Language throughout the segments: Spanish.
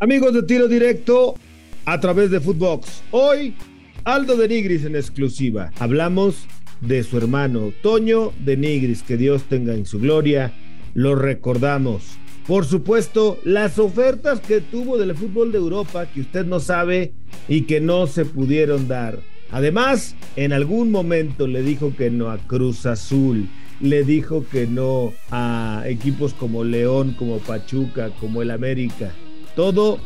Amigos de Tiro Directo a través de Footbox. Hoy, Aldo de Nigris en exclusiva. Hablamos de su hermano Toño de Nigris, que Dios tenga en su gloria. Lo recordamos. Por supuesto, las ofertas que tuvo del fútbol de Europa que usted no sabe y que no se pudieron dar. Además, en algún momento le dijo que no a Cruz Azul, le dijo que no a equipos como León, como Pachuca, como el América. Todo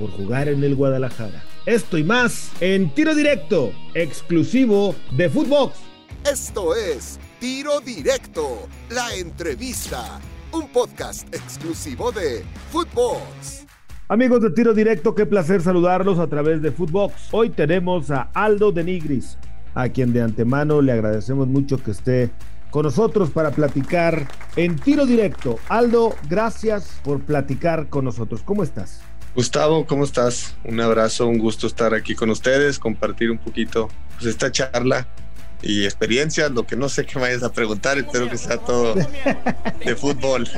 por jugar en el Guadalajara. Esto y más en tiro directo, exclusivo de Footbox. Esto es Tiro Directo, la entrevista, un podcast exclusivo de Footbox. Amigos de Tiro Directo, qué placer saludarlos a través de Footbox. Hoy tenemos a Aldo de Nigris, a quien de antemano le agradecemos mucho que esté con nosotros para platicar en tiro directo. Aldo, gracias por platicar con nosotros. ¿Cómo estás? Gustavo, ¿cómo estás? Un abrazo, un gusto estar aquí con ustedes, compartir un poquito pues, esta charla y experiencias, lo que no sé qué me vayas a preguntar, espero que sea todo de fútbol.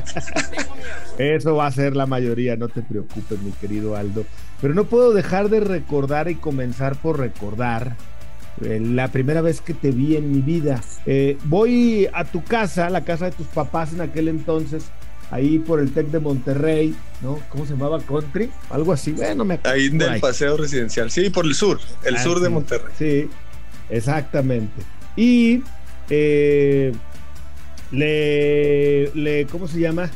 Eso va a ser la mayoría, no te preocupes, mi querido Aldo. Pero no puedo dejar de recordar y comenzar por recordar eh, la primera vez que te vi en mi vida. Eh, voy a tu casa, la casa de tus papás en aquel entonces, ahí por el TEC de Monterrey, ¿no? ¿Cómo se llamaba? Country, algo así, bueno, me Ahí en el paseo residencial, sí, por el sur, el sur de Monterrey. Sí, exactamente. Y eh, le, le, ¿cómo se llama?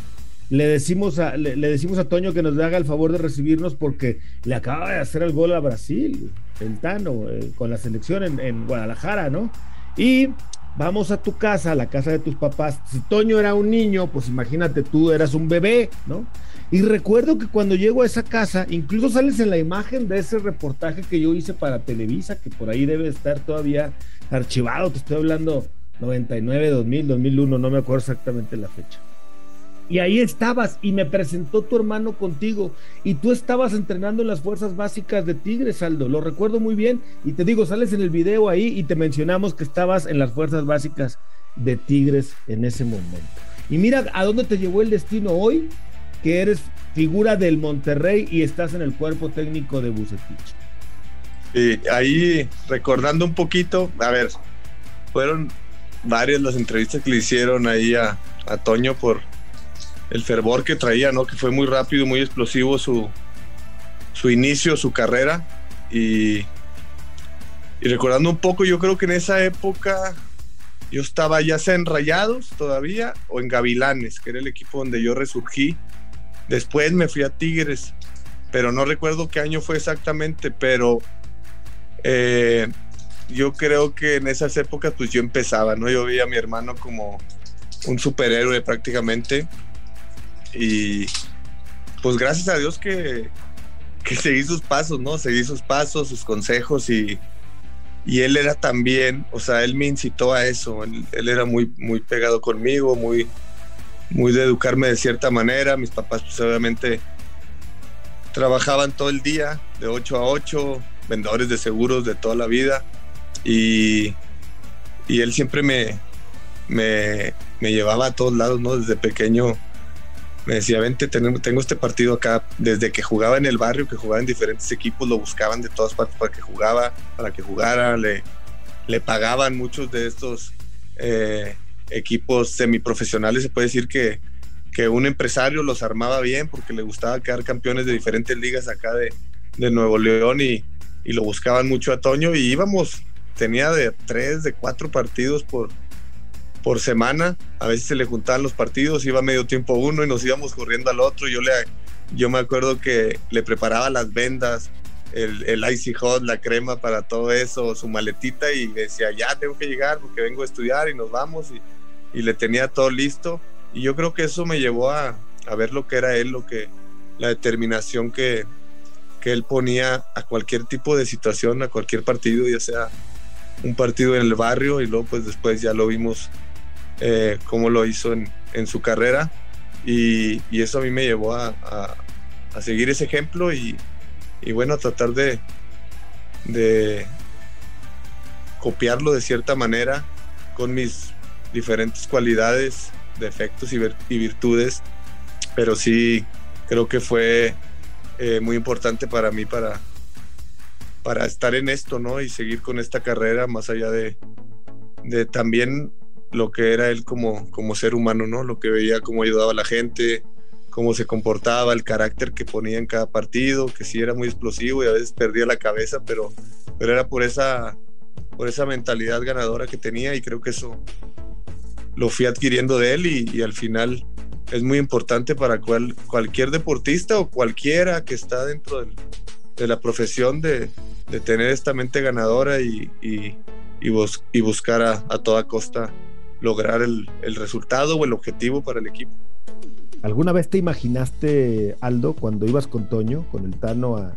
Le decimos, a, le, decimos a Toño que nos haga el favor de recibirnos porque le acaba de hacer el gol a Brasil, el Tano, eh, con la selección en, en, Guadalajara, ¿no? Y vamos a tu casa, a la casa de tus papás. Si Toño era un niño, pues imagínate tú eras un bebé, ¿no? Y recuerdo que cuando llego a esa casa, incluso sales en la imagen de ese reportaje que yo hice para Televisa, que por ahí debe estar todavía archivado, te estoy hablando 99, 2000, 2001, no me acuerdo exactamente la fecha. Y ahí estabas y me presentó tu hermano contigo y tú estabas entrenando en las fuerzas básicas de Tigres, Aldo. Lo recuerdo muy bien y te digo, sales en el video ahí y te mencionamos que estabas en las fuerzas básicas de Tigres en ese momento. Y mira a dónde te llevó el destino hoy, que eres figura del Monterrey y estás en el cuerpo técnico de Bucetich. Y ahí recordando un poquito, a ver, fueron varias las entrevistas que le hicieron ahí a, a Toño por el fervor que traía, ¿no? Que fue muy rápido, muy explosivo su, su inicio, su carrera. Y, y recordando un poco, yo creo que en esa época yo estaba ya sea en Rayados todavía o en Gavilanes, que era el equipo donde yo resurgí. Después me fui a Tigres, pero no recuerdo qué año fue exactamente, pero eh, yo creo que en esas épocas pues yo empezaba, ¿no? Yo veía a mi hermano como un superhéroe prácticamente y pues gracias a Dios que, que seguí sus pasos, ¿no? Seguí sus pasos, sus consejos y, y él era también, o sea, él me incitó a eso, él, era muy, muy pegado conmigo, muy, muy de educarme de cierta manera, mis papás pues obviamente trabajaban todo el día, de 8 a 8, vendedores de seguros de toda la vida y, y él siempre me, me, me llevaba a todos lados, ¿no? Desde pequeño me decía, vente, tengo, este partido acá. Desde que jugaba en el barrio, que jugaba en diferentes equipos, lo buscaban de todas partes para que jugaba, para que jugara. Le, le pagaban muchos de estos eh, equipos semiprofesionales. Se puede decir que, que un empresario los armaba bien porque le gustaba quedar campeones de diferentes ligas acá de, de Nuevo León y, y lo buscaban mucho a Toño. Y íbamos, tenía de tres, de cuatro partidos por, por semana. A veces se le juntaban los partidos, iba medio tiempo uno y nos íbamos corriendo al otro. Yo, le, yo me acuerdo que le preparaba las vendas, el, el icy hot, la crema para todo eso, su maletita y decía, ya tengo que llegar porque vengo a estudiar y nos vamos. Y, y le tenía todo listo. Y yo creo que eso me llevó a, a ver lo que era él, lo que, la determinación que, que él ponía a cualquier tipo de situación, a cualquier partido, ya sea un partido en el barrio y luego pues después ya lo vimos eh, cómo lo hizo en, en su carrera y, y, eso a mí me llevó a, a, seguir ese ejemplo y, y, bueno, tratar de, de copiarlo de cierta manera con mis diferentes cualidades, defectos y, y virtudes, pero sí creo que fue eh, muy importante para mí para, para estar en esto, ¿no? Y seguir con esta carrera más allá de, de también lo que era él como, como ser humano, ¿no? Lo que veía, cómo ayudaba a la gente, cómo se comportaba, el carácter que ponía en cada partido, que sí era muy explosivo y a veces perdía la cabeza, pero, pero era por esa, por esa mentalidad ganadora que tenía y creo que eso lo fui adquiriendo de él y, al final es muy importante para cual, cualquier deportista o cualquiera que está dentro de la profesión de, de, tener esta mente ganadora y, y, buscar a, a, toda costa lograr el, el resultado o el objetivo para el equipo. ¿Alguna vez te imaginaste, Aldo, cuando ibas con Toño, con el Tano, a,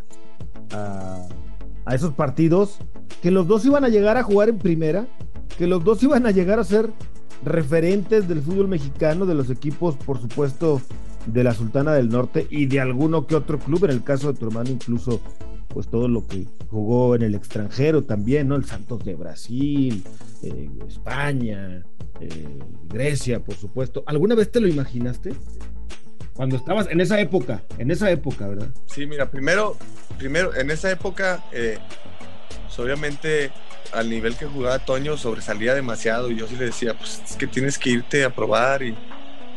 a, esos partidos, que los dos iban a llegar a jugar en primera, que los dos iban a llegar a ser referentes del fútbol mexicano, de los equipos, por supuesto, de la Sultana del Norte y de alguno que otro club, en el caso de tu hermano, incluso pues todo lo que jugó en el extranjero también, ¿no? El Santos de Brasil, eh, España, eh, Grecia, por supuesto. ¿Alguna vez te lo imaginaste? Cuando estabas en esa época, en esa época, ¿verdad? Sí, mira, primero, primero, en esa época, eh, obviamente al nivel que jugaba Toño sobresalía demasiado y yo sí le decía, pues es que tienes que irte a probar y,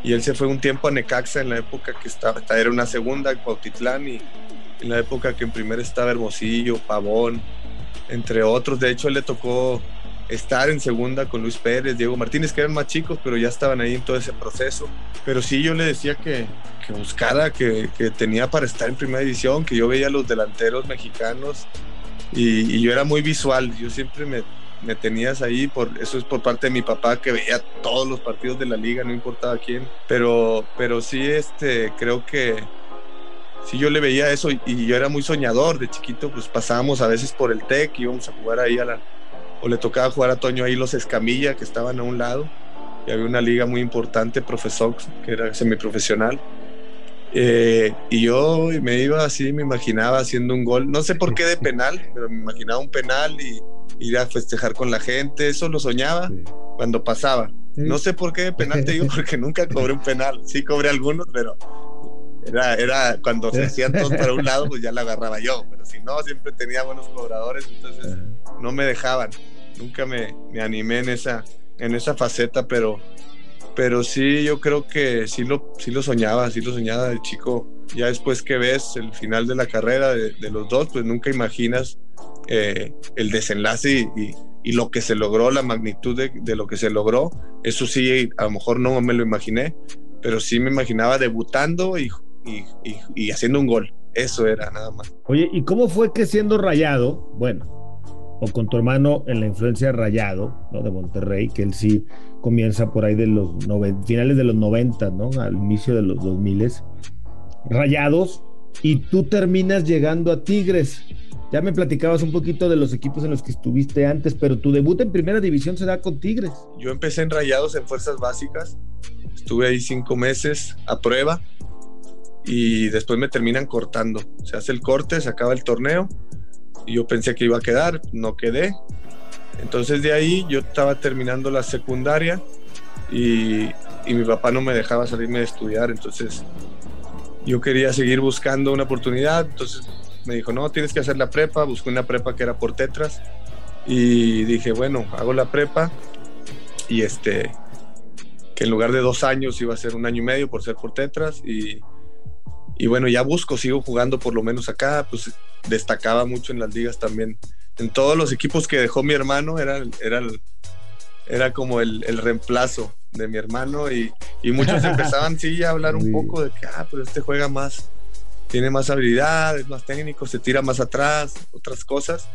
y él se fue un tiempo a Necaxa en la época que estaba, era una segunda, Cuautitlán y en la época que en primera estaba Hermosillo, Pavón, entre otros. De hecho, él le tocó estar en segunda con Luis Pérez, Diego Martínez, que eran más chicos, pero ya estaban ahí en todo ese proceso. Pero sí, yo le decía que, que buscara, que, que, tenía para estar en primera división, que yo veía a los delanteros mexicanos y, y yo era muy visual. Yo siempre me, me, tenías ahí, por, eso es por parte de mi papá, que veía todos los partidos de la liga, no importaba quién. Pero, pero sí, este, creo que sí yo le veía eso y, y yo era muy soñador. De chiquito, pues pasábamos a veces por el TEC, íbamos a jugar ahí a la o le tocaba jugar a Toño ahí los Escamilla, que estaban a un lado, y había una liga muy importante, Profesor, que era semiprofesional. Eh, y yo me iba así, me imaginaba haciendo un gol, no sé por qué de penal, pero me imaginaba un penal y ir a festejar con la gente, eso lo soñaba cuando pasaba. No sé por qué de penal te digo, porque nunca cobré un penal, sí cobré algunos, pero era, era cuando se hacían todos para un lado, pues ya la agarraba yo, pero si no, siempre tenía buenos cobradores, entonces no me dejaban nunca me, me, animé en esa, en esa faceta, pero, pero sí, yo creo que sí lo, sí lo soñaba, sí lo soñaba de chico. Ya después que ves el final de la carrera de, de los dos, pues nunca imaginas eh, el desenlace y, y, y, lo que se logró, la magnitud de, de, lo que se logró. Eso sí, a lo mejor no me lo imaginé, pero sí me imaginaba debutando y, y haciendo un gol. Eso era nada más. Oye, ¿y cómo fue que siendo rayado, bueno, o con tu hermano en la influencia Rayado, ¿no? De Monterrey, que él sí comienza por ahí de los finales de los 90, ¿no? Al inicio de los 2000 Rayados, y tú terminas llegando a Tigres. Ya me platicabas un poquito de los equipos en los que estuviste antes, pero tu debut en primera división se da con Tigres. Yo empecé en Rayados en Fuerzas Básicas, estuve ahí cinco meses a prueba y después me terminan cortando. Se hace el corte, se acaba el torneo yo pensé que iba a quedar, no quedé. Entonces de ahí yo estaba terminando la secundaria y, y, mi papá no me dejaba salirme de estudiar, entonces yo quería seguir buscando una oportunidad, entonces me dijo, no, tienes que hacer la prepa, busqué una prepa que era por tetras. Y dije, bueno, hago la prepa y este, que en lugar de dos años iba a ser un año y medio por ser por tetras. Y, y bueno, ya busco, sigo jugando por lo menos acá, pues destacaba mucho en las ligas también. En todos los equipos que dejó mi hermano era, era, era como el, el reemplazo de mi hermano y, y muchos empezaban sí a hablar un poco de que, ah, pero este juega más, tiene más habilidad, es más técnico, se tira más atrás, otras cosas.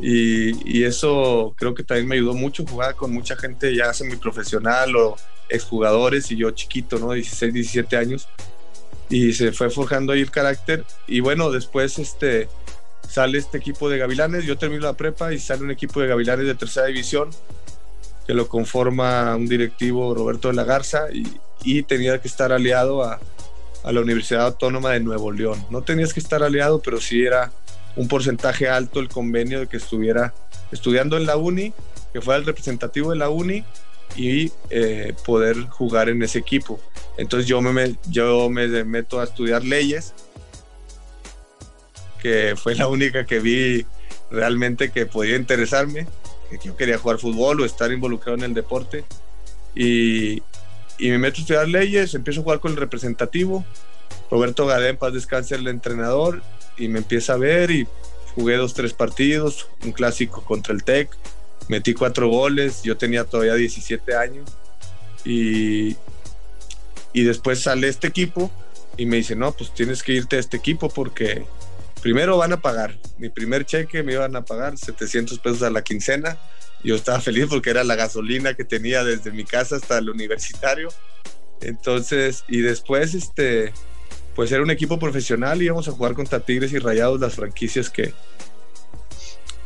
Y, y, eso creo que también me ayudó mucho, jugar con mucha gente ya semiprofesional o exjugadores y yo chiquito, ¿no? 16, 17 años y se fue forjando ahí el carácter. Y bueno, después este, sale este equipo de Gavilanes, yo termino la prepa y sale un equipo de Gavilanes de tercera división que lo conforma un directivo Roberto de la Garza y, tenía que estar aliado a, a, la Universidad Autónoma de Nuevo León. No tenías que estar aliado, pero sí era un porcentaje alto el convenio de que estuviera estudiando en la uni, que fuera el representativo de la uni y eh, poder jugar en ese equipo. Entonces yo me, yo me meto a estudiar leyes que fue la única que vi realmente que podía interesarme, que yo quería jugar fútbol o estar involucrado en el deporte. Y, y me meto a estudiar leyes, empiezo a jugar con el representativo. Roberto Gadén, paz descanse, el entrenador, y me empieza a ver y jugué dos, tres partidos, un clásico contra el TEC, metí cuatro goles, yo tenía todavía 17 años y, y después sale este equipo y me dice, no, pues tienes que irte a este equipo porque primero van a pagar, mi primer cheque me iban a pagar 700 pesos a la quincena, yo estaba feliz porque era la gasolina que tenía desde mi casa hasta el universitario, entonces, y después, este, pues era un equipo profesional, íbamos a jugar contra Tigres y Rayados, las franquicias que,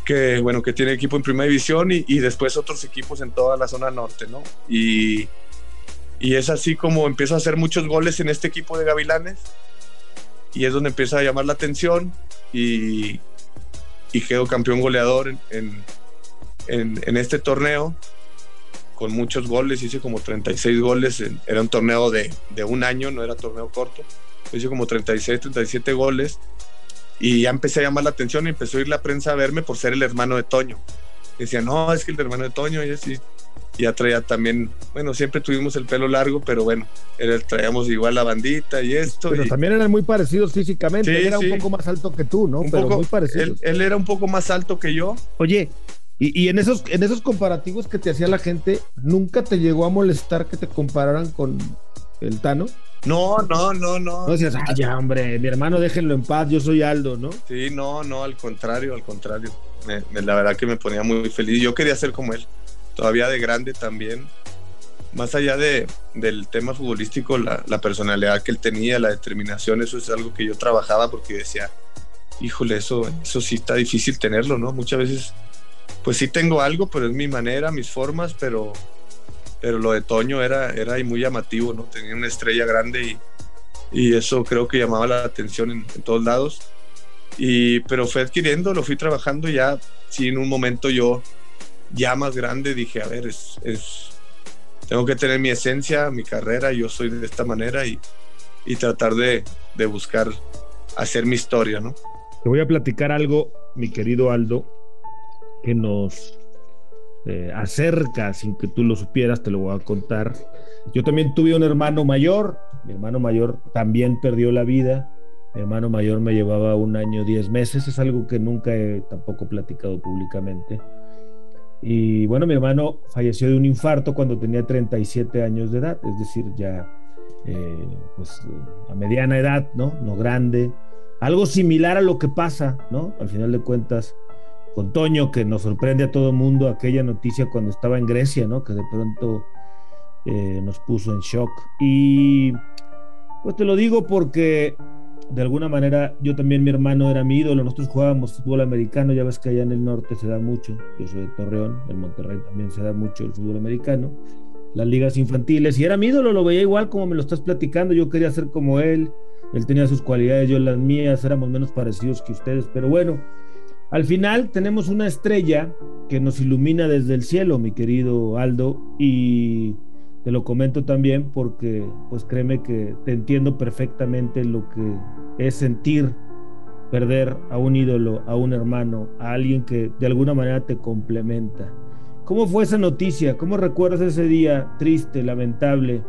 que bueno, que tiene equipo en primera división y, y después otros equipos en toda la zona norte, ¿no? Y, y es así como empiezo a hacer muchos goles en este equipo de Gavilanes y es donde empieza a llamar la atención y, y quedo campeón goleador en, en, en, este torneo con muchos goles, hice como 36 goles, era un torneo de, de un año, no era torneo corto hice como 36, 37 goles y ya empecé a llamar la atención y empezó a ir la prensa a verme por ser el hermano de Toño. Decían, no, es que el hermano de Toño, y así. Ya traía también, bueno, siempre tuvimos el pelo largo, pero bueno, era, traíamos igual la bandita y esto. Pero también eran muy parecidos físicamente, él era un poco más alto que tú, ¿no? Un pero poco, muy parecido. Él, él, era un poco más alto que yo. Oye, y, y, en, esos, en esos comparativos que te hacía la gente, ¿nunca te llegó a molestar que te compararan con el Tano? No, no, no, no. No decías, ay, ya, hombre, mi hermano, déjenlo en paz, yo soy Aldo, ¿no? Sí, no, no, al contrario, al contrario. Me, me, la verdad que me ponía muy feliz. Yo quería ser como él, todavía de grande también. Más allá de, del tema futbolístico, la, la, personalidad que él tenía, la determinación, eso es algo que yo trabajaba porque decía, híjole, eso, eso sí está difícil tenerlo, ¿no? Muchas veces, pues sí tengo algo, pero es mi manera, mis formas, pero pero lo de Toño era, era muy llamativo, ¿no? Tenía una estrella grande y, y eso creo que llamaba la atención en, en, todos lados. Y, pero fue adquiriendo, lo fui trabajando ya, sí, en un momento yo ya más grande dije, a ver, es, es tengo que tener mi esencia, mi carrera, yo soy de esta manera y, y tratar de, de buscar hacer mi historia, ¿no? Te voy a platicar algo, mi querido Aldo, que nos eh, acerca sin que tú lo supieras, te lo voy a contar. Yo también tuve un hermano mayor, mi hermano mayor también perdió la vida, mi hermano mayor me llevaba un año, diez meses, es algo que nunca he tampoco platicado públicamente. Y bueno, mi hermano falleció de un infarto cuando tenía 37 años de edad, es decir, ya eh, pues a mediana edad, ¿no? No grande. Algo similar a lo que pasa, ¿no? Al final de cuentas, con Toño, que nos sorprende a todo el mundo aquella noticia cuando estaba en Grecia, ¿no? Que de pronto eh, nos puso en shock. Y pues te lo digo porque de alguna manera yo también, mi hermano era mi ídolo, nosotros jugábamos fútbol americano, ya ves que allá en el norte se da mucho, yo soy de Torreón, en Monterrey también se da mucho el fútbol americano, las ligas infantiles, y era mi ídolo, lo veía igual como me lo estás platicando, yo quería ser como él, él tenía sus cualidades, yo las mías, éramos menos parecidos que ustedes, pero bueno, al final tenemos una estrella que nos ilumina desde el cielo, mi querido Aldo, y te lo comento también porque, pues créeme que te entiendo perfectamente lo que es sentir perder a un ídolo, a un hermano, a alguien que de alguna manera te complementa. ¿Cómo fue esa noticia? ¿Cómo recuerdas ese día triste, lamentable,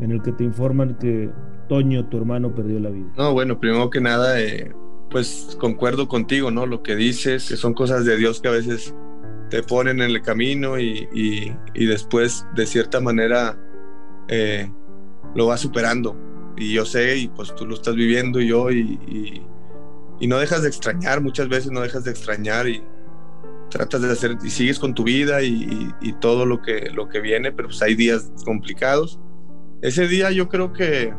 en el que te informan que Toño, tu hermano, perdió la vida? No, bueno, primero que nada, eh, pues concuerdo contigo, ¿no? Lo que dices, que son cosas de Dios que a veces te ponen en el camino y, y, después de cierta manera eh, lo vas superando. Y yo sé, y pues tú lo estás viviendo y yo, y, y, no dejas de extrañar, muchas veces no dejas de extrañar y tratas de hacer, y sigues con tu vida y, todo lo que, lo que viene, pero pues hay días complicados. Ese día yo creo que,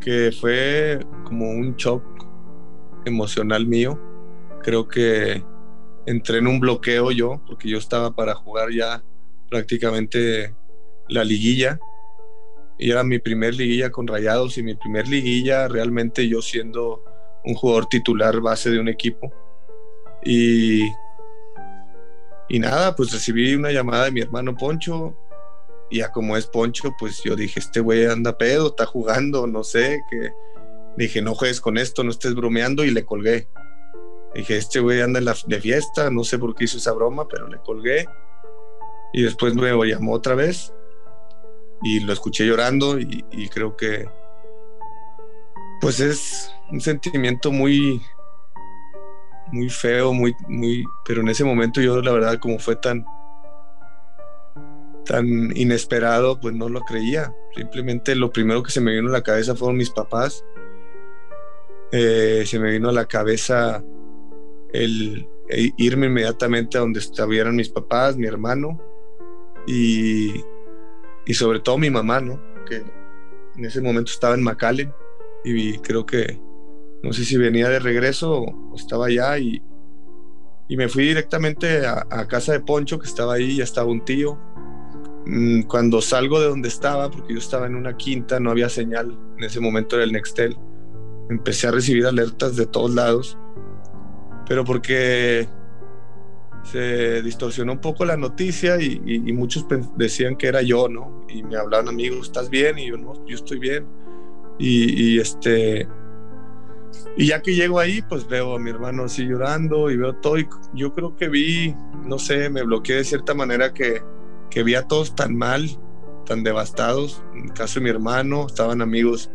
que fue como un shock emocional mío. Creo que entré en un bloqueo yo, porque yo estaba para jugar ya prácticamente la liguilla. Y era mi primer liguilla con Rayados y mi primer liguilla realmente yo siendo un jugador titular base de un equipo. Y, y nada, pues recibí una llamada de mi hermano Poncho. Y ya como es Poncho, pues yo dije, este güey anda pedo, está jugando, no sé, que dije, no juegues con esto, no estés bromeando y le colgué. Dije, este güey anda en la, de fiesta, no sé por qué hizo esa broma, pero le colgué. Y después me llamó otra vez y lo escuché llorando y, creo que pues es un sentimiento muy muy feo, muy muy pero en ese momento yo la verdad como fue tan tan inesperado, pues no lo creía. Simplemente lo primero que se me vino a la cabeza fueron mis papás. Eh, se me vino a la cabeza el, irme inmediatamente a donde estuvieran mis papás, mi hermano y, y, sobre todo mi mamá, ¿no? Que en ese momento estaba en McAllen y creo que no sé si venía de regreso o estaba allá y, y me fui directamente a, a, casa de Poncho que estaba ahí, ya estaba un tío Mm, cuando salgo de donde estaba, porque yo estaba en una quinta, no había señal, en ese momento era el Nextel, empecé a recibir alertas de todos lados, pero porque se distorsionó un poco la noticia y, muchos decían que era yo, ¿no? Y me hablaban amigos, ¿estás bien? Y yo, no, yo estoy bien. Y, este... Y ya que llego ahí, pues veo a mi hermano así llorando y veo todo. Y yo creo que vi, no sé, me bloqueé de cierta manera que, que vi a todos tan mal, tan devastados. En el caso de mi hermano, estaban amigos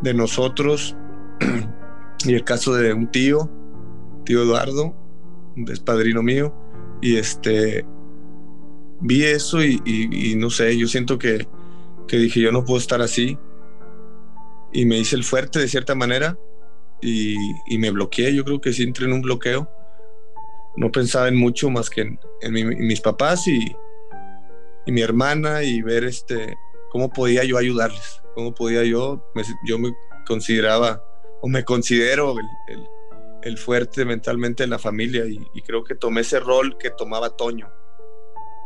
de nosotros. y el caso de un tío, tío Eduardo, es padrino mío. Y este, vi eso y, no sé, yo siento que, que, dije, yo no puedo estar así. Y me hice el fuerte de cierta manera y, me bloqueé. Yo creo que sí entré en un bloqueo. No pensaba en mucho más que en, mis papás y, mi hermana y ver este, cómo podía yo ayudarles, cómo podía yo, yo me consideraba o me considero el, fuerte mentalmente en la familia y, creo que tomé ese rol que tomaba Toño.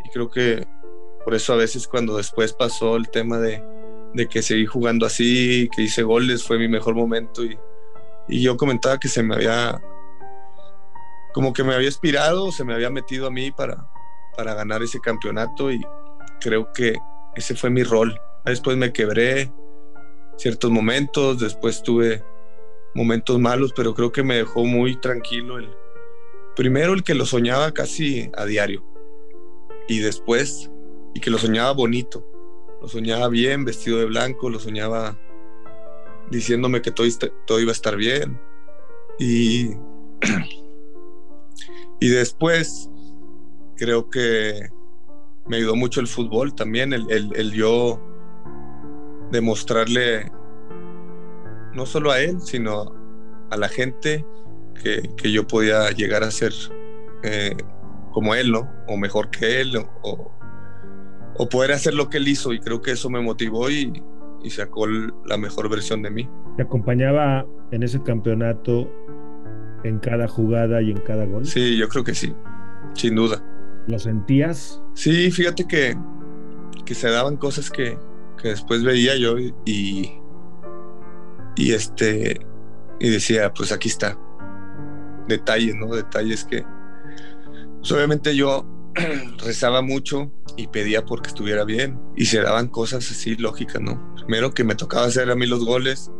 Y creo que por eso a veces cuando después pasó el tema de, de que seguí jugando así, que hice goles, fue mi mejor momento y, y yo comentaba que se me había, como que me había inspirado, se me había metido a mí para, para ganar ese campeonato y, creo que ese fue mi rol. Después me quebré ciertos momentos, después tuve momentos malos, pero creo que me dejó muy tranquilo el primero el que lo soñaba casi a diario y después y que lo soñaba bonito. Lo soñaba bien, vestido de blanco, lo soñaba diciéndome que todo, todo iba a estar bien. Y, y después creo que me ayudó mucho el fútbol también, el, el, yo demostrarle no solo a él, sino a la gente que, que yo podía llegar a ser eh, como él, ¿no? O mejor que él, o, o, poder hacer lo que él hizo. Y creo que eso me motivó y, y sacó la mejor versión de mí. ¿Te acompañaba en ese campeonato en cada jugada y en cada gol? Sí, yo creo que sí, sin duda. ¿Lo sentías? Sí, fíjate que, que se daban cosas que, que después veía yo y, y este y decía, pues aquí está. Detalles, ¿no? Detalles que pues obviamente yo rezaba mucho y pedía porque estuviera bien y se daban cosas así lógicas, ¿no? Primero que me tocaba hacer a mí los goles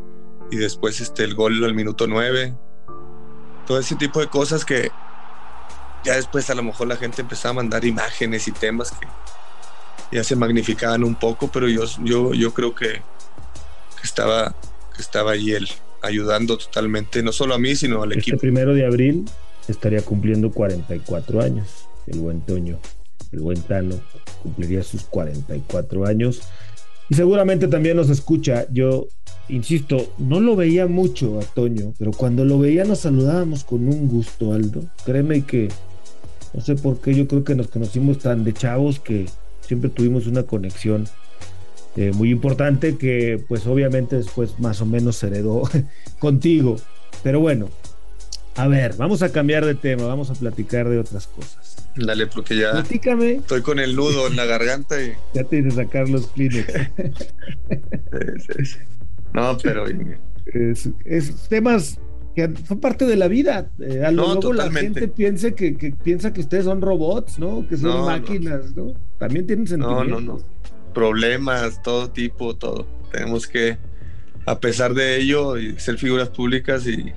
y después este el gol al minuto nueve. Todo ese tipo de cosas que, ya después a lo mejor la gente empezaba a mandar imágenes y temas que ya se magnificaban un poco, pero yo, yo, yo creo que, estaba, que estaba ahí él ayudando totalmente, no solo a mí, sino al este equipo. primero de abril estaría cumpliendo 44 años, el buen Toño, el buen Tano, cumpliría sus 44 años. Y seguramente también nos escucha. Yo insisto, no lo veía mucho a Toño, pero cuando lo veía nos saludábamos con un gusto, Aldo. Créeme que no sé por qué, yo creo que nos conocimos tan de chavos que siempre tuvimos una conexión eh, muy importante que pues obviamente después más o menos se heredó contigo. Pero bueno, a ver, vamos a cambiar de tema, vamos a platicar de otras cosas. Dale, porque ya Platícame. estoy con el nudo en la garganta y... Ya te hice sacar los Kleenex. No, pero... es temas que son parte de la vida. Eh, a lo no, la gente piense que, piensa que ustedes son robots, ¿no? Que son máquinas, no. También tienen sentido. No, no, no. Problemas, todo tipo, todo. Tenemos que a pesar de ello, ser figuras públicas y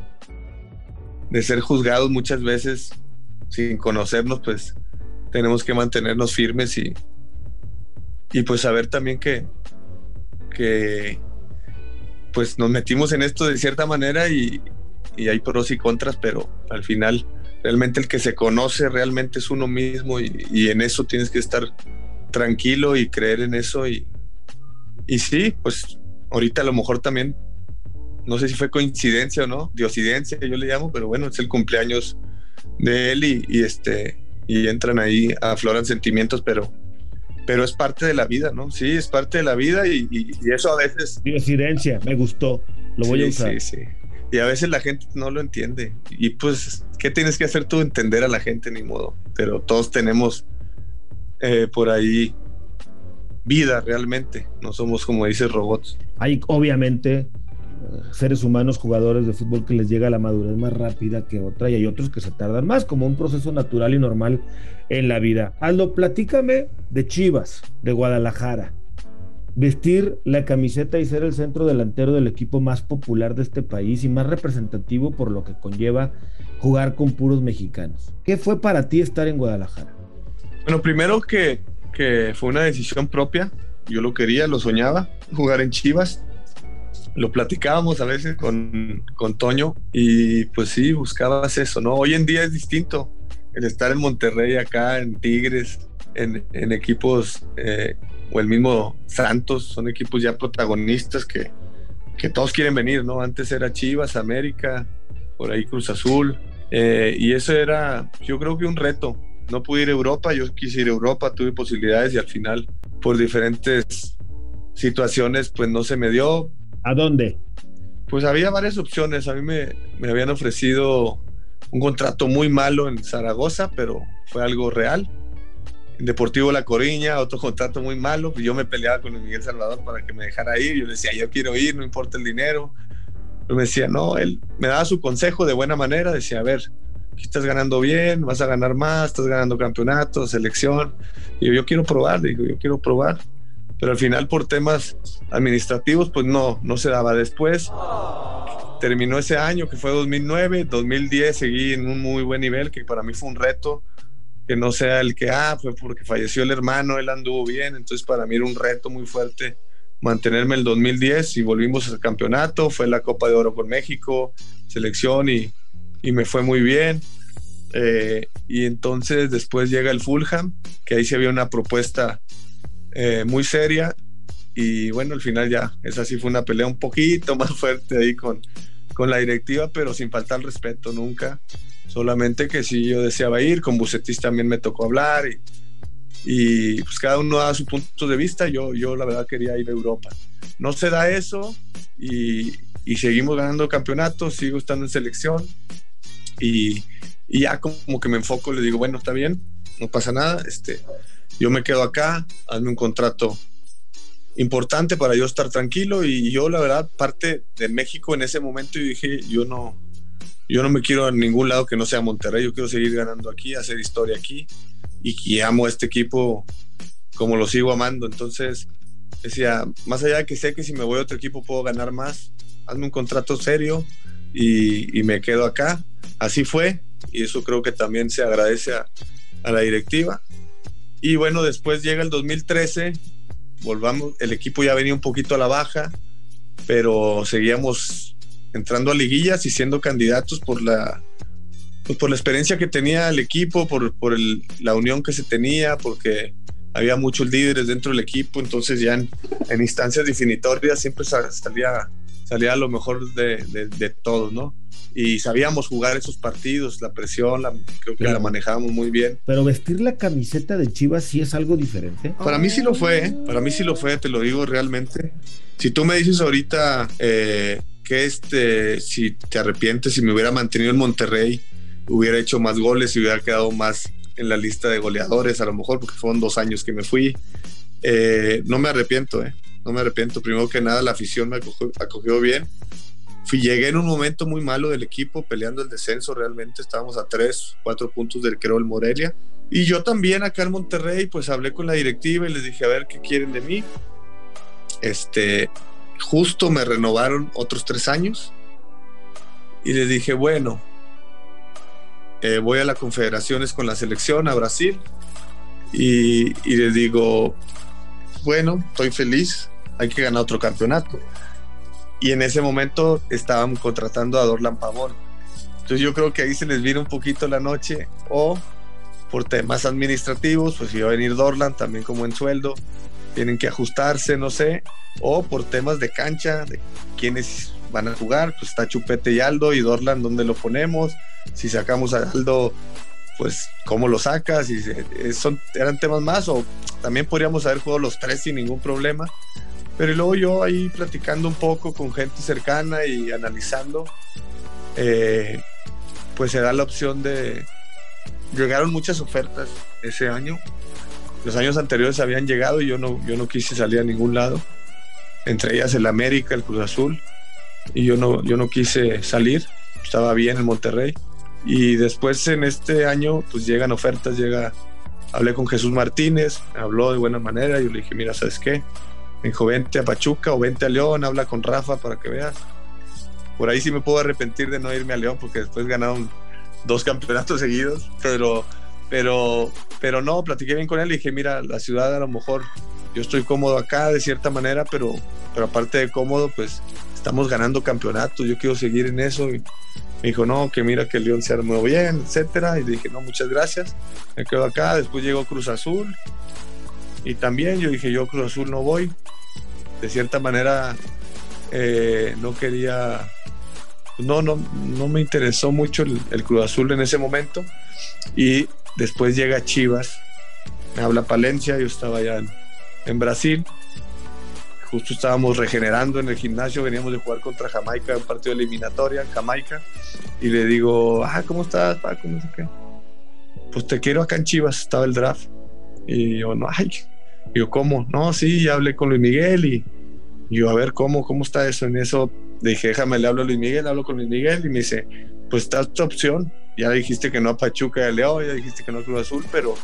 de ser juzgados muchas veces sin conocernos, pues tenemos que mantenernos firmes y, y pues saber también que, que pues nos metimos en esto de cierta manera y, y hay pros y contras, pero al final realmente el que se conoce realmente es uno mismo y, y en eso tienes que estar tranquilo y creer en eso y, y sí, pues ahorita a lo mejor también, no sé si fue coincidencia o no, diosidencia yo le llamo, pero bueno, es el cumpleaños de él y, este y entran ahí, afloran sentimientos, pero pero es parte de la vida, ¿no? Sí, es parte de la vida y, eso a veces... Diosidencia, me gustó, lo voy a usar. Sí, sí. Y a veces la gente no lo entiende. Y pues, ¿qué tienes que hacer tú? Entender a la gente, ni modo. Pero todos tenemos eh, por ahí vida realmente. No somos, como dices, robots. Hay obviamente eh, seres humanos, jugadores de fútbol que les llega la madurez más rápida que otra y hay otros que se tardan más, como un proceso natural y normal en la vida. Aldo, platícame de Chivas, de Guadalajara. Vestir la camiseta y ser el centro delantero del equipo más popular de este país y más representativo por lo que conlleva jugar con puros mexicanos. ¿Qué fue para ti estar en Guadalajara? Bueno, primero que que fue una decisión propia. Yo lo quería, lo soñaba, jugar en Chivas. Lo platicábamos a veces con, con Toño y pues sí, buscabas eso, ¿no? Hoy en día es distinto el estar en Monterrey, acá en Tigres, en, en equipos eh, o el mismo Santos, son equipos ya protagonistas que, que todos quieren venir, ¿no? Antes era Chivas, América, por ahí Cruz Azul, eh, y eso era, yo creo que un reto, no pude ir a Europa, yo quise ir a Europa, tuve posibilidades y al final por diferentes situaciones pues no se me dio. ¿A dónde? Pues había varias opciones, a mí me, me habían ofrecido un contrato muy malo en Zaragoza, pero fue algo real. En Deportivo La Coriña, otro contrato muy malo, yo me peleaba con Miguel Salvador para que me dejara ir, yo decía, yo quiero ir, no importa el dinero. Pero me decía, no, él me daba su consejo de buena manera, decía, a ver, estás ganando bien, vas a ganar más, estás ganando campeonatos, selección. Y yo, yo quiero probar, digo, yo quiero probar. Pero al final por temas administrativos, pues no, no se daba después. Terminó ese año, que fue 2009, 2010 seguí en un muy buen nivel, que para mí fue un reto, que no sea el que, ah, fue porque falleció el hermano, él anduvo bien, entonces para mí era un reto muy fuerte mantenerme el 2010 y volvimos al campeonato, fue la Copa de Oro con México, selección y, y me fue muy bien. Eh, y entonces después llega el Fulham, que ahí sí había una propuesta eh, muy seria. Y bueno, al final ya, esa sí fue una pelea un poquito más fuerte ahí con, con la directiva, pero sin faltar respeto nunca. Solamente que si yo deseaba ir, con Bucetis también me tocó hablar y, y pues cada uno da su punto de vista. Yo, yo la verdad quería ir a Europa. No se da eso y, y seguimos ganando campeonatos, sigo estando en selección y, ya como que me enfoco, le digo, bueno, está bien, no pasa nada, este, yo me quedo acá, hazme un contrato importante para yo estar tranquilo y yo la verdad parte de México en ese momento y dije yo no yo no me quiero a ningún lado que no sea Monterrey yo quiero seguir ganando aquí hacer historia aquí y, y amo a este equipo como lo sigo amando entonces decía más allá de que sé que si me voy a otro equipo puedo ganar más hazme un contrato serio y, me quedo acá así fue y eso creo que también se agradece a, la directiva. Y bueno, después llega el 2013, volvamos, el equipo ya venía un poquito a la baja, pero seguíamos entrando a liguillas y siendo candidatos por la, pues por la experiencia que tenía el equipo, por, por la unión que se tenía, porque había muchos líderes dentro del equipo, entonces ya en, instancias definitorias siempre salía, salía lo mejor de, de, de todos, ¿no? y sabíamos jugar esos partidos, la presión, la, creo que la manejábamos muy bien. Pero vestir la camiseta de Chivas sí es algo diferente. Para mí sí lo fue, ¿eh? para mí sí lo fue, te lo digo realmente. Si tú me dices ahorita eh, que este, si te arrepientes, si me hubiera mantenido en Monterrey, hubiera hecho más goles y hubiera quedado más en la lista de goleadores, a lo mejor, porque fueron dos años que me fui. Eh, no me arrepiento, ¿eh? No me arrepiento. Primero que nada, la afición me acogió bien Fui, llegué en un momento muy malo del equipo, peleando el descenso, realmente estábamos a tres, cuatro puntos del creo el Morelia. Y yo también acá en Monterrey, pues hablé con la directiva y les dije, a ver, ¿qué quieren de mí? Este, justo me renovaron otros tres años y les dije, bueno, eh, voy a las confederaciones con la selección a Brasil y, y les digo, bueno, estoy feliz, hay que ganar otro campeonato. Y en ese momento estaban contratando a Dorlan Pavón. Entonces yo creo que ahí se les vino un poquito la noche o por temas administrativos, pues iba a venir Dorlan también como en sueldo, tienen que ajustarse, no sé, o por temas de cancha, de quiénes van a jugar, pues está Chupete y Aldo y Dorlan, ¿dónde lo ponemos? Si sacamos a Aldo, pues cómo lo sacas, y son, eran temas más, o también podríamos haber jugado los tres sin ningún problema. Pero luego yo ahí platicando un poco con gente cercana y analizando, eh, pues se da la opción de... Llegaron muchas ofertas ese año. Los años anteriores habían llegado y yo no, yo no quise salir a ningún lado. Entre ellas el América, el Cruz Azul. Y yo no, yo no quise salir. Estaba bien en Monterrey. Y después en este año pues llegan ofertas, llega... Hablé con Jesús Martínez, habló de buena manera. Yo le dije, mira, ¿sabes qué? Me dijo, vente a Pachuca o vente a León, habla con Rafa para que veas. Por ahí sí me puedo arrepentir de no irme a León porque después ganaron dos campeonatos seguidos, pero, pero, pero no, platiqué bien con él y dije, mira, la ciudad a lo mejor yo estoy cómodo acá de cierta manera, pero, pero aparte de cómodo, pues estamos ganando campeonatos, yo quiero seguir en eso. Y me dijo, no, que mira que el León se armó bien, etcétera. Y dije, no, muchas gracias, me quedo acá. Después llegó Cruz Azul y también yo dije, yo Cruz Azul no voy. De cierta manera, eh, no quería no, no, no me interesó mucho el, Cruz Azul en ese momento. Y después llega Chivas, me habla Palencia, yo estaba ya en, Brasil. Justo estábamos regenerando en el gimnasio, veníamos de jugar contra Jamaica, un partido eliminatoria en Jamaica. Y le digo, ah, ¿cómo estás, Paco? No sé qué. Pues te quiero acá en Chivas, estaba el draft. Y yo, no, ay. Digo, ¿cómo? No, sí, ya hablé con Luis Miguel y, yo, a ver, ¿cómo, cómo está eso? En eso dije, déjame, le hablo a Luis Miguel, hablo con Luis Miguel y me dice, pues está tu opción. Ya dijiste que no a Pachuca de León, ya dijiste que no a Cruz Azul, pero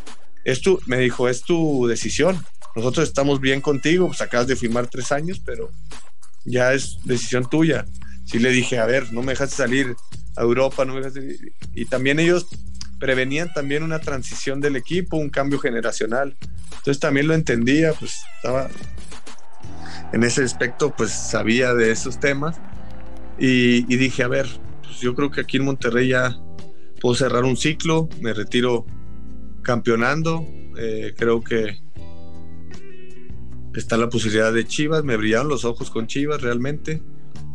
es tu, me dijo, es tu decisión. Nosotros estamos bien contigo, pues acabas de firmar tres años, pero ya es decisión tuya. Sí le dije, a ver, no me dejaste salir a Europa, no me dejaste... Y también ellos prevenían también una transición del equipo, un cambio generacional. Entonces también lo entendía, pues estaba en ese aspecto, pues sabía de esos temas y, dije, a ver, pues yo creo que aquí en Monterrey ya puedo cerrar un ciclo, me retiro campeonando, eh, creo que está la posibilidad de Chivas, me brillaron los ojos con Chivas realmente.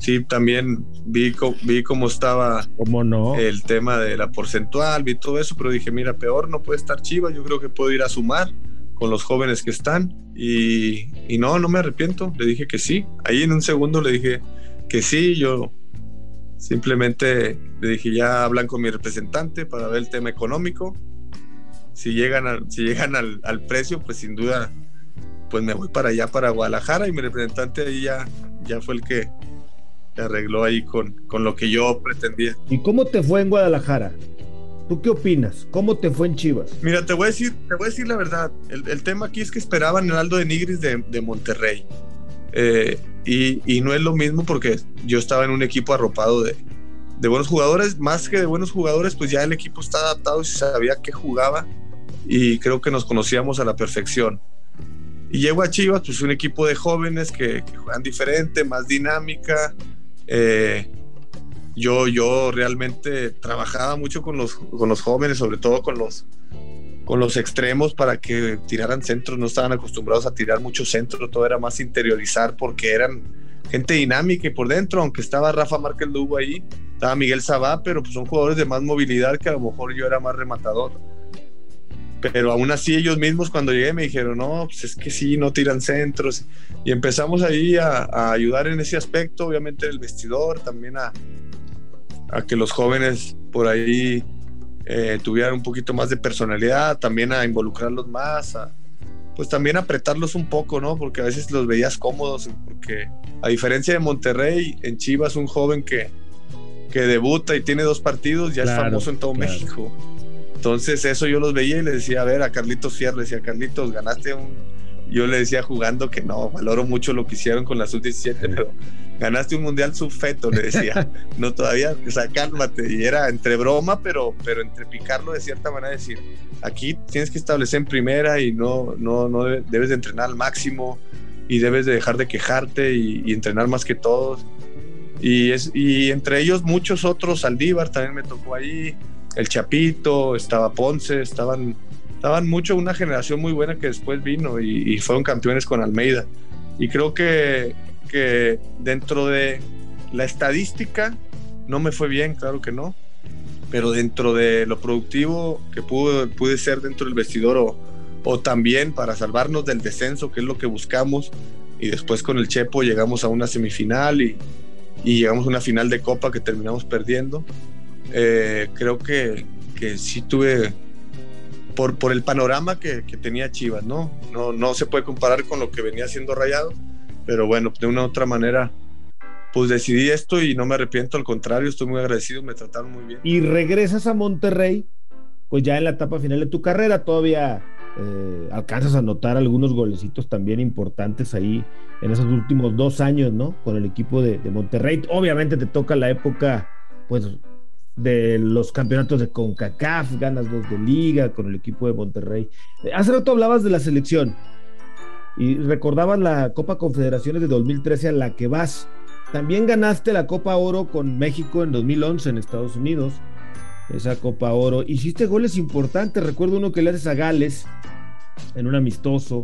Sí, también vi, vi cómo estaba no? el tema de la porcentual, vi todo eso, pero dije, mira, peor no puede estar Chivas, yo creo que puedo ir a sumar con los jóvenes que están y, y no, no me arrepiento, le dije que sí. Ahí en un segundo le dije que sí, yo simplemente le dije ya hablan con mi representante para ver el tema económico. Si llegan, si llegan al, al, precio, pues sin duda, pues me voy para allá, para Guadalajara y mi representante ahí ya, ya fue el que arregló ahí con, con lo que yo pretendía. ¿Y cómo te fue en Guadalajara? ¿Tú qué opinas? ¿Cómo te fue en Chivas? Mira, te voy a decir, te voy a decir la verdad. El, tema aquí es que esperaban el Aldo de Nigris de, de Monterrey. Eh, y, y, no es lo mismo porque yo estaba en un equipo arropado de, de, buenos jugadores. Más que de buenos jugadores, pues ya el equipo está adaptado y sabía qué jugaba. Y creo que nos conocíamos a la perfección. Y llego a Chivas, pues un equipo de jóvenes que, que juegan diferente, más dinámica. Eh, yo, yo realmente trabajaba mucho con los, con los jóvenes, sobre todo con los, con los extremos para que tiraran centros, no estaban acostumbrados a tirar muchos centros, todo era más interiorizar porque eran gente dinámica y por dentro, aunque estaba Rafa Márquez Lugo ahí, estaba Miguel Sabá, pero pues son jugadores de más movilidad que a lo mejor yo era más rematador. Pero aún así ellos mismos cuando llegué me dijeron, no, pues es que sí, no tiran centros. Y empezamos ahí a, a ayudar en ese aspecto, obviamente el vestidor, también a, a que los jóvenes por ahí eh, tuvieran un poquito más de personalidad, también a involucrarlos más, a, pues también apretarlos un poco, ¿no? Porque a veces los veías cómodos, porque a diferencia de Monterrey, en Chivas un joven que, que debuta y tiene dos partidos ya es famoso en todo México. Entonces eso yo los veía y le decía, a ver, a Carlitos Fierro, le decía, Carlitos, ganaste un... yo le decía jugando que no, valoro mucho lo que hicieron con la sub-17, pero ganaste un mundial subfeto, le decía. no todavía, o sea, cálmate. Y era entre broma, pero, pero entre picarlo de cierta manera, decir, aquí tienes que establecer en primera y no, no, no debes de entrenar al máximo y debes de dejar de quejarte y, entrenar más que todos. Y, es, y entre ellos muchos otros, Aldívar también me tocó ahí, el Chapito, estaba Ponce, estaban, estaban mucho, una generación muy buena que después vino y, fueron campeones con Almeida. Y creo que, que dentro de la estadística no me fue bien, claro que no, pero dentro de lo productivo que pude, pude ser dentro del vestidor o, o también para salvarnos del descenso, que es lo que buscamos, y después con el Chepo llegamos a una semifinal y, y llegamos a una final de Copa que terminamos perdiendo. Eh, creo que, que sí tuve, por, por el panorama que, tenía Chivas, ¿no? ¿no? No se puede comparar con lo que venía siendo Rayado, pero bueno, de una u otra manera, pues decidí esto y no me arrepiento, al contrario, estoy muy agradecido, me trataron muy bien. Y regresas a Monterrey, pues ya en la etapa final de tu carrera, todavía eh, alcanzas a notar algunos golecitos también importantes ahí en esos últimos dos años, ¿no? Con el equipo de, Monterrey. Obviamente te toca la época, pues, de los campeonatos de CONCACAF, ganas dos de liga con el equipo de Monterrey. Eh, hace rato hablabas de la selección y recordabas la Copa Confederaciones de 2013 a la que vas. También ganaste la Copa Oro con México en 2011 en Estados Unidos esa Copa Oro. Hiciste goles importantes. Recuerdo uno que le haces a Gales en un amistoso.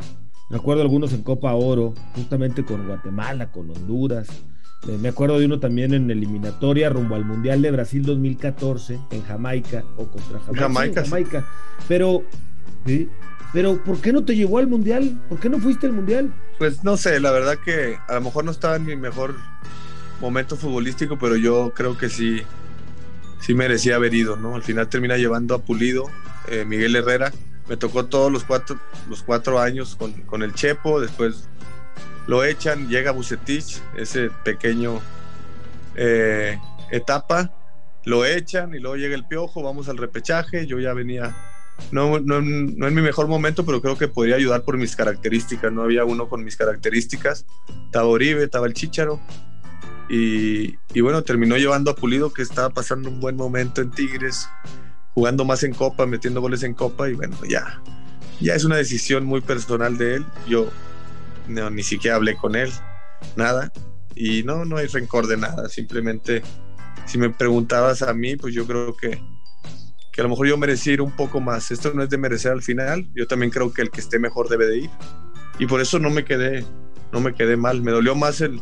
Recuerdo algunos en Copa Oro, justamente con Guatemala, con Honduras. Eh, me acuerdo de uno también en eliminatoria rumbo al Mundial de Brasil 2014 en Jamaica o contra Jamaica. Jamaica. Pero, pero ¿por qué no te llevó al Mundial? ¿Por qué no fuiste al Mundial? Pues no sé, la verdad que a lo mejor no estaba en mi mejor momento futbolístico, pero yo creo que sí sí merecía haber ido, ¿no? Al final termina llevando a Pulido, eh, Miguel Herrera. Me tocó todos los cuatro, los cuatro años con, el Chepo, después lo echan, llega Bucetich, ese pequeño eh, etapa, lo echan y luego llega el Piojo, vamos al repechaje, yo ya venía, no, no, no en mi mejor momento, pero creo que podría ayudar por mis características, no había uno con mis características, estaba Oribe, estaba el Chicharo, y, bueno, terminó llevando a Pulido, que estaba pasando un buen momento en Tigres, jugando más en Copa, metiendo goles en Copa, y bueno, ya, ya es una decisión muy personal de él. Yo no, ni siquiera hablé con él, nada, y no, no hay rencor de nada, simplemente si me preguntabas a mí, pues yo creo que, que a lo mejor yo merecía ir un poco más. Esto no es de merecer al final, yo también creo que el que esté mejor debe de ir. Y por eso no me quedé, no me quedé mal. Me dolió más el,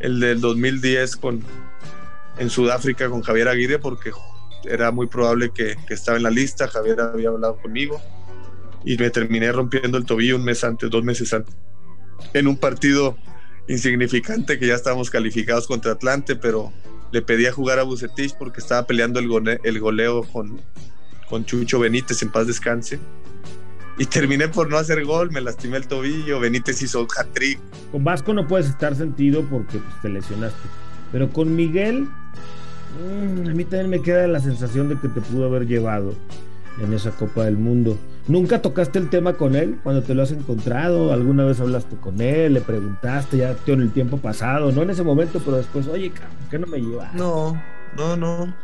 el del 2010 con, en Sudáfrica con Javier Aguirre porque era muy probable que, estaba en la lista, Javier había hablado conmigo y me terminé rompiendo el tobillo un mes antes, dos meses antes, en un partido insignificante que ya estábamos calificados contra Atlante, pero le pedí a jugar a Bucetich porque estaba peleando el, el goleo con, con Chucho Benítez en paz descanse y terminé por no hacer gol, me lastimé el tobillo, Benítez hizo hat-trick. Con Vasco no puedes estar sentido porque pues, te lesionaste, pero con Miguel, mm, a mí también me queda la sensación de que te pudo haber llevado en esa Copa del Mundo. ¿Nunca tocaste el tema con él cuando te lo has encontrado? ¿Alguna vez hablaste con él? ¿Le preguntaste ya en el tiempo pasado? No en ese momento, pero después, oye, ¿por qué no me llevas? No, no, no.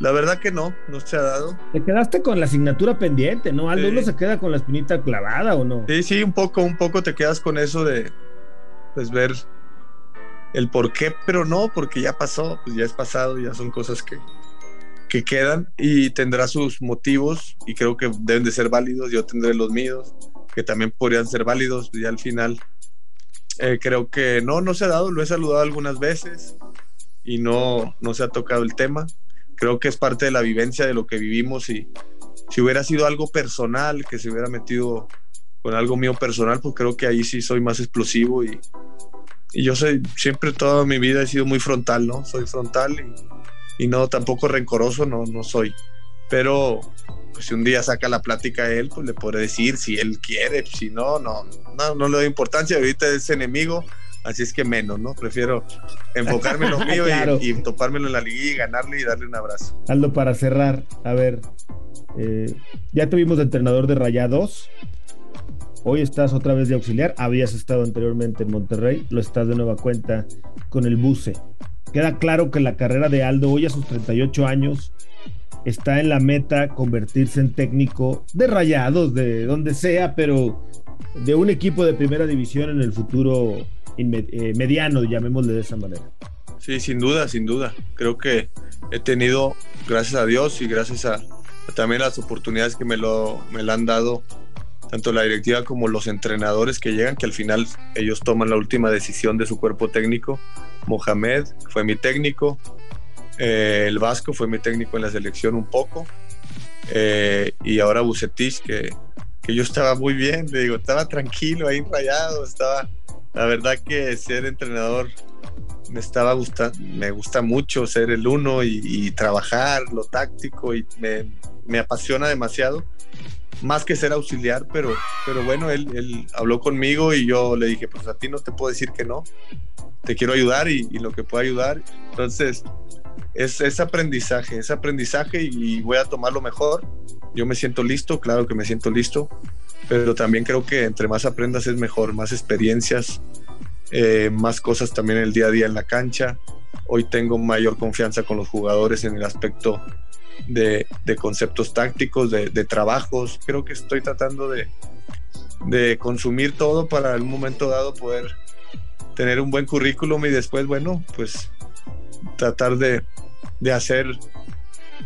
La verdad que no, no se ha dado. Te quedaste con la asignatura pendiente, ¿no? Aldo uno se queda con la espinita clavada o no. Sí, sí, un poco, un poco te quedas con eso de pues ver el por qué, pero no, porque ya pasó, pues ya es pasado, ya son cosas que, que quedan y tendrá sus motivos y creo que deben de ser válidos, yo tendré los míos, que también podrían ser válidos, y al final eh, creo que no, no se ha dado, lo he saludado algunas veces y no, no se ha tocado el tema. Creo que es parte de la vivencia de lo que vivimos y si hubiera sido algo personal, que se hubiera metido con algo mío personal, pues creo que ahí sí soy más explosivo y, yo soy, siempre toda mi vida he sido muy frontal, ¿no? Soy frontal y no tampoco rencoroso, no, no soy. Pero pues, si un día saca la plática a él, pues le podré decir si él quiere, si no, no, no, no le doy importancia, ahorita es enemigo, Así es que menos, ¿no? Prefiero enfocarme en lo mío y, topármelo en la liga y ganarle y darle un abrazo. Aldo, para cerrar, a ver, eh, ya tuvimos de entrenador de Rayados, Hoy estás otra vez de auxiliar, habías estado anteriormente en Monterrey, lo estás de nueva cuenta con el Buce. Queda claro que la carrera de Aldo hoy a sus 38 años está en la meta convertirse en técnico de rayados, de donde sea, pero de un equipo de primera división en el futuro eh, mediano, llamémosle de esa manera. Sí, sin duda, sin duda. Creo que he tenido, gracias a Dios y gracias a, también las oportunidades que me lo, me lo han dado, tanto la directiva como los entrenadores que llegan, que al final ellos toman la última decisión de su cuerpo técnico. Mohamed fue mi técnico, eh, el Vasco fue mi técnico en la selección un poco, eh, y ahora Bucetich, que, que yo estaba muy bien, digo, estaba tranquilo ahí rayado, estaba, la verdad que ser entrenador me estaba gustando, me gusta mucho ser el uno y, trabajar lo táctico y me, me, apasiona demasiado, más que ser auxiliar, pero, pero bueno, él, él, habló conmigo y yo le dije, pues a ti no te puedo decir que no, te quiero ayudar y, lo que pueda ayudar. Entonces, es, es aprendizaje, es aprendizaje y voy a tomarlo mejor. Yo me siento listo, claro que me siento listo, pero también creo que entre más aprendas es mejor, más experiencias, eh, más cosas también el día a día en la cancha. Hoy tengo mayor confianza con los jugadores en el aspecto de, conceptos tácticos, de, trabajos. Creo que estoy tratando de, de consumir todo para en un momento dado poder tener un buen currículum y después, bueno, pues tratar de, de hacer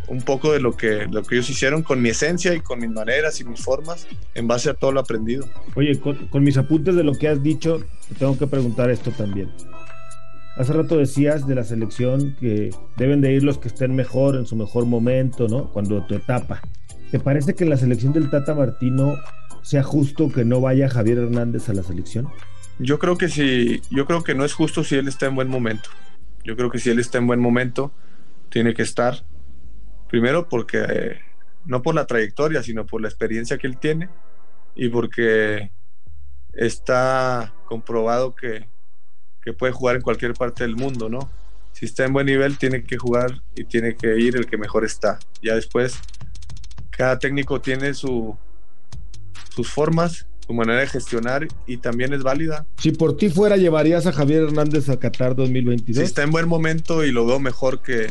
un poco de lo que, lo que ellos hicieron con mi esencia y con mis maneras y mis formas en base a todo lo aprendido. Oye, con, mis apuntes de lo que has dicho, tengo que preguntar esto también. Hace rato decías de la selección que deben de ir los que estén mejor en su mejor momento, ¿no? Cuando tu etapa. ¿Te parece que en la selección del Tata Martino sea justo que no vaya Javier Hernández a la selección? Yo creo que sí, yo creo que no es justo si él está en buen momento. Yo creo que si él está en buen momento, tiene que estar. Primero porque, no por la trayectoria, sino por la experiencia que él tiene y porque está comprobado que, que puede jugar en cualquier parte del mundo, ¿no? Si está en buen nivel, tiene que jugar y tiene que ir el que mejor está. Ya después, cada técnico tiene su, sus formas, su manera de gestionar y también es válida. Si por ti fuera, ¿llevarías a Javier Hernández a Qatar 2022? Si está en buen momento y lo veo mejor que,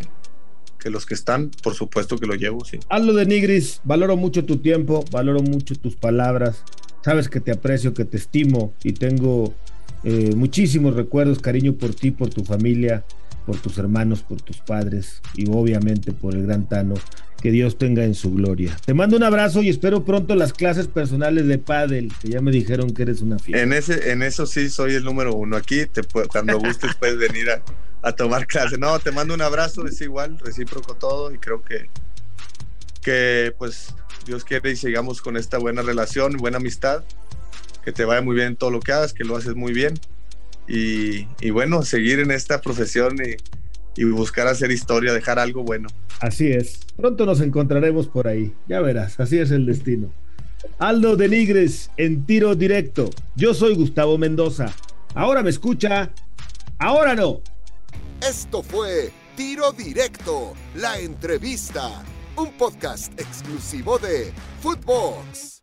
que los que están, por supuesto que lo llevo, sí. Hazlo de Nigris, valoro mucho tu tiempo, valoro mucho tus palabras, sabes que te aprecio, que te estimo y tengo eh, muchísimos recuerdos, cariño por ti, por tu familia, por tus hermanos, por tus padres y obviamente por el gran Tano. Que Dios tenga en su gloria. Te mando un abrazo y espero pronto las clases personales de pádel, que ya me dijeron que eres una fiesta. En ese, en eso sí soy el número uno. Aquí te cuando gustes puedes venir a, tomar clase. No, te mando un abrazo, es igual, recíproco todo y creo que, que pues Dios quiere y sigamos con esta buena relación, buena amistad, que te vaya muy bien todo lo que hagas, que lo haces muy bien y, y bueno, seguir en esta profesión y, y buscar hacer historia, dejar algo bueno. Así es, pronto nos encontraremos por ahí, ya verás, así es el destino. Aldo de Nigres en tiro directo. Yo soy Gustavo Mendoza. Ahora me escucha, ahora no. Esto fue Tiro Directo, la entrevista, un podcast exclusivo de Footbox.